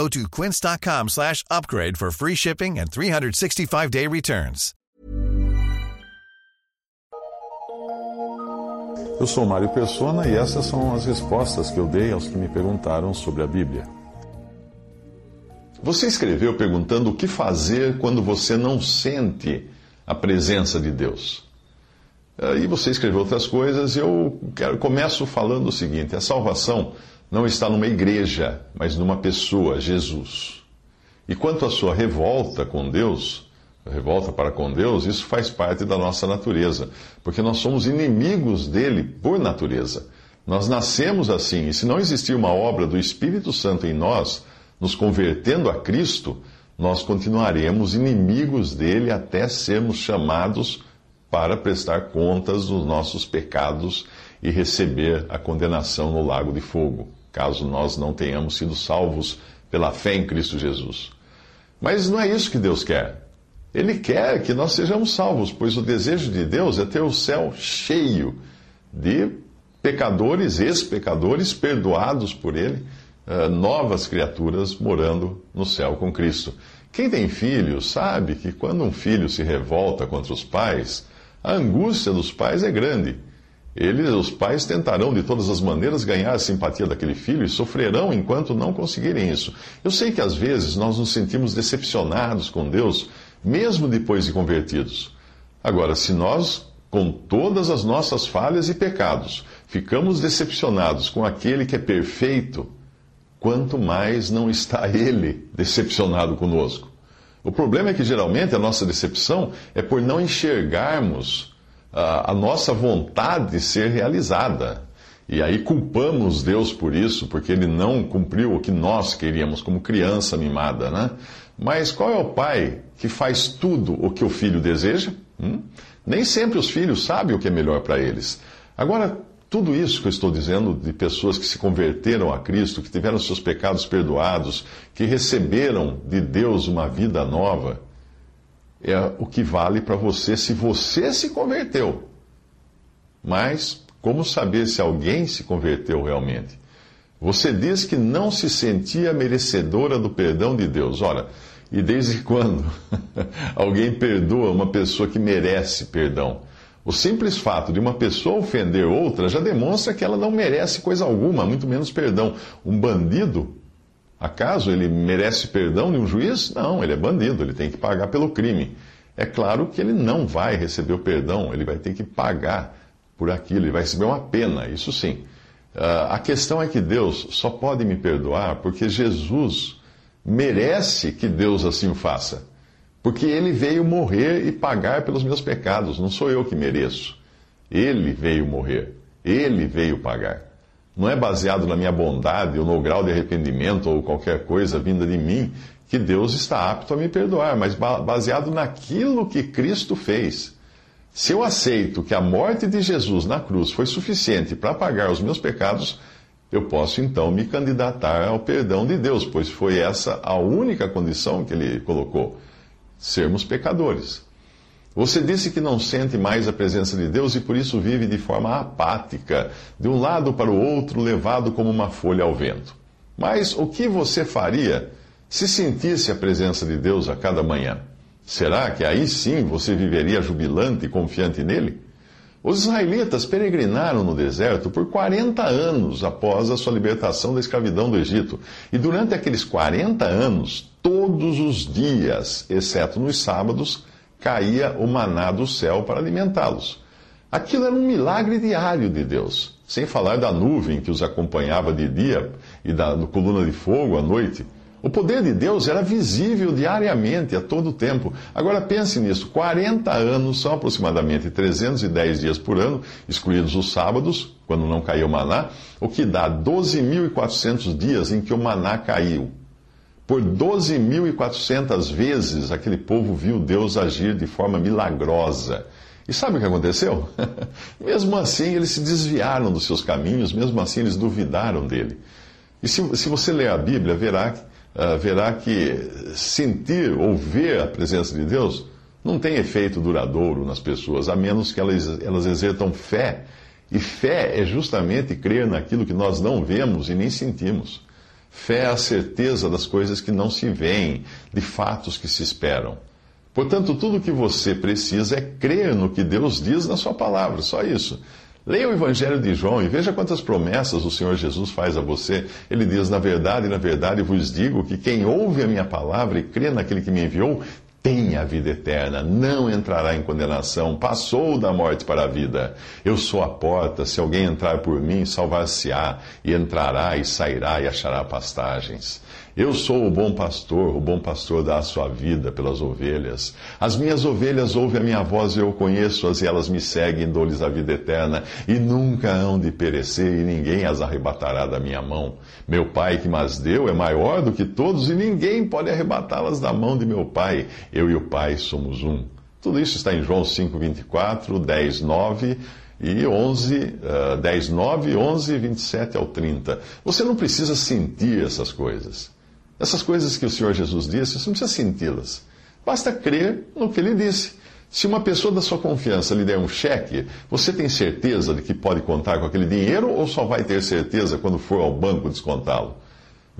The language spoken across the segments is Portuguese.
Go to quince.com slash upgrade for free shipping and 365-day returns. Eu sou Mário Persona e essas são as respostas que eu dei aos que me perguntaram sobre a Bíblia. Você escreveu perguntando o que fazer quando você não sente a presença de Deus. E você escreveu outras coisas e eu quero, começo falando o seguinte: a salvação não está numa igreja, mas numa pessoa, Jesus. E quanto à sua revolta com Deus, revolta para com Deus, isso faz parte da nossa natureza, porque nós somos inimigos dele por natureza. Nós nascemos assim, e se não existir uma obra do Espírito Santo em nós, nos convertendo a Cristo, nós continuaremos inimigos dele até sermos chamados para prestar contas dos nossos pecados e receber a condenação no lago de fogo, caso nós não tenhamos sido salvos pela fé em Cristo Jesus. Mas não é isso que Deus quer. Ele quer que nós sejamos salvos, pois o desejo de Deus é ter o céu cheio de pecadores, ex-pecadores, perdoados por Ele, eh, novas criaturas morando no céu com Cristo. Quem tem filho sabe que quando um filho se revolta contra os pais, a angústia dos pais é grande. Eles, os pais, tentarão de todas as maneiras ganhar a simpatia daquele filho e sofrerão enquanto não conseguirem isso. Eu sei que às vezes nós nos sentimos decepcionados com Deus mesmo depois de convertidos. Agora, se nós, com todas as nossas falhas e pecados, ficamos decepcionados com aquele que é perfeito, quanto mais não está ele decepcionado conosco. O problema é que geralmente a nossa decepção é por não enxergarmos a, nossa vontade de ser realizada. E aí culpamos Deus por isso, porque ele não cumpriu o que nós queríamos, como criança mimada, né? Mas qual é o pai que faz tudo o que o filho deseja? Hum? Nem sempre os filhos sabem o que é melhor para eles. Agora, tudo isso que eu estou dizendo de pessoas que se converteram a Cristo, que tiveram seus pecados perdoados, que receberam de Deus uma vida nova, é o que vale para você se você se converteu. Mas como saber se alguém se converteu realmente? Você diz que não se sentia merecedora do perdão de Deus. Ora, e desde quando alguém perdoa uma pessoa que merece perdão? O simples fato de uma pessoa ofender outra já demonstra que ela não merece coisa alguma, muito menos perdão. Um bandido, acaso ele merece perdão de um juiz? Não, ele é bandido, ele tem que pagar pelo crime. É claro que ele não vai receber o perdão, ele vai ter que pagar por aquilo, ele vai receber uma pena, isso sim. Uh, a questão é que Deus só pode me perdoar porque Jesus merece que Deus assim o faça. Porque ele veio morrer e pagar pelos meus pecados, não sou eu que mereço. Ele veio morrer, ele veio pagar. Não é baseado na minha bondade ou no grau de arrependimento ou qualquer coisa vinda de mim que Deus está apto a me perdoar, mas baseado naquilo que Cristo fez. Se eu aceito que a morte de Jesus na cruz foi suficiente para pagar os meus pecados, eu posso então me candidatar ao perdão de Deus, pois foi essa a única condição que ele colocou: sermos pecadores. Você disse que não sente mais a presença de Deus e por isso vive de forma apática, de um lado para o outro, levado como uma folha ao vento. Mas o que você faria se sentisse a presença de Deus a cada manhã? Será que aí sim você viveria jubilante e confiante nele? Os israelitas peregrinaram no deserto por 40 anos após a sua libertação da escravidão do Egito. E durante aqueles 40 anos, todos os dias, exceto nos sábados, caía o maná do céu para alimentá-los. Aquilo era um milagre diário de Deus, sem falar da nuvem que os acompanhava de dia e da coluna de fogo à noite. O poder de Deus era visível diariamente, a todo tempo. Agora pense nisso: 40 anos são aproximadamente 310 dias por ano, excluídos os sábados, quando não caiu o maná, o que dá 12.400 dias em que o maná caiu. Por 12.400 vezes aquele povo viu Deus agir de forma milagrosa. E sabe o que aconteceu? mesmo assim, eles se desviaram dos seus caminhos, mesmo assim, eles duvidaram dele. E se, se você ler a Bíblia, verá, uh, verá que sentir ou ver a presença de Deus não tem efeito duradouro nas pessoas, a menos que elas, elas exertam fé. E fé é justamente crer naquilo que nós não vemos e nem sentimos. Fé é a certeza das coisas que não se veem, de fatos que se esperam. Portanto, tudo o que você precisa é crer no que Deus diz na Sua palavra, só isso. Leia o Evangelho de João e veja quantas promessas o Senhor Jesus faz a você. Ele diz: Na verdade, na verdade vos digo que quem ouve a minha palavra e crê naquele que me enviou tem a vida eterna, não entrará em condenação, passou da morte para a vida. Eu sou a porta, se alguém entrar por mim, salvar-se-á, e entrará e sairá e achará pastagens. Eu sou o bom pastor, o bom pastor dá a sua vida pelas ovelhas. As minhas ovelhas ouvem a minha voz e eu conheço-as e elas me seguem, dou-lhes a vida eterna e nunca hão de perecer e ninguém as arrebatará da minha mão. Meu Pai que mas deu é maior do que todos e ninguém pode arrebatá-las da mão de meu Pai. Eu e o Pai somos um. Tudo isso está em João 5, 24, 10, 9 e 11, uh, 10, 9, 11, 27 ao 30. Você não precisa sentir essas coisas. Essas coisas que o Senhor Jesus disse, você não precisa senti-las. Basta crer no que ele disse. Se uma pessoa da sua confiança lhe der um cheque, você tem certeza de que pode contar com aquele dinheiro ou só vai ter certeza quando for ao banco descontá-lo?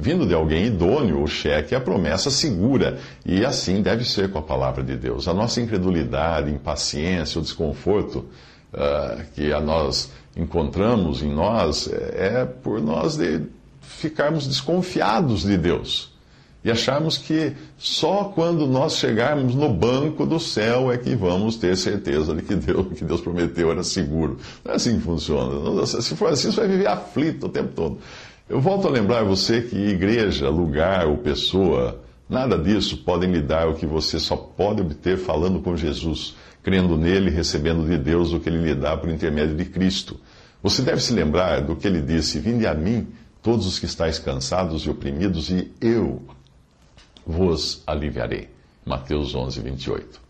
Vindo de alguém idôneo, o cheque é a promessa segura, e assim deve ser com a palavra de Deus. A nossa incredulidade, impaciência, o desconforto uh, que a nós encontramos em nós é, por nós de ficarmos desconfiados de Deus e acharmos que só quando nós chegarmos no banco do céu é que vamos ter certeza de que Deus, que Deus prometeu era seguro. Não é assim que funciona. Se for assim, você vai viver aflito o tempo todo. Eu volto a lembrar você que igreja, lugar ou pessoa, nada disso podem lhe dar o que você só pode obter falando com Jesus, crendo nele e recebendo de Deus o que ele lhe dá por intermédio de Cristo. Você deve se lembrar do que ele disse: Vinde a mim, todos os que estáis cansados e oprimidos, e eu vos aliviarei. Mateus 11, 28.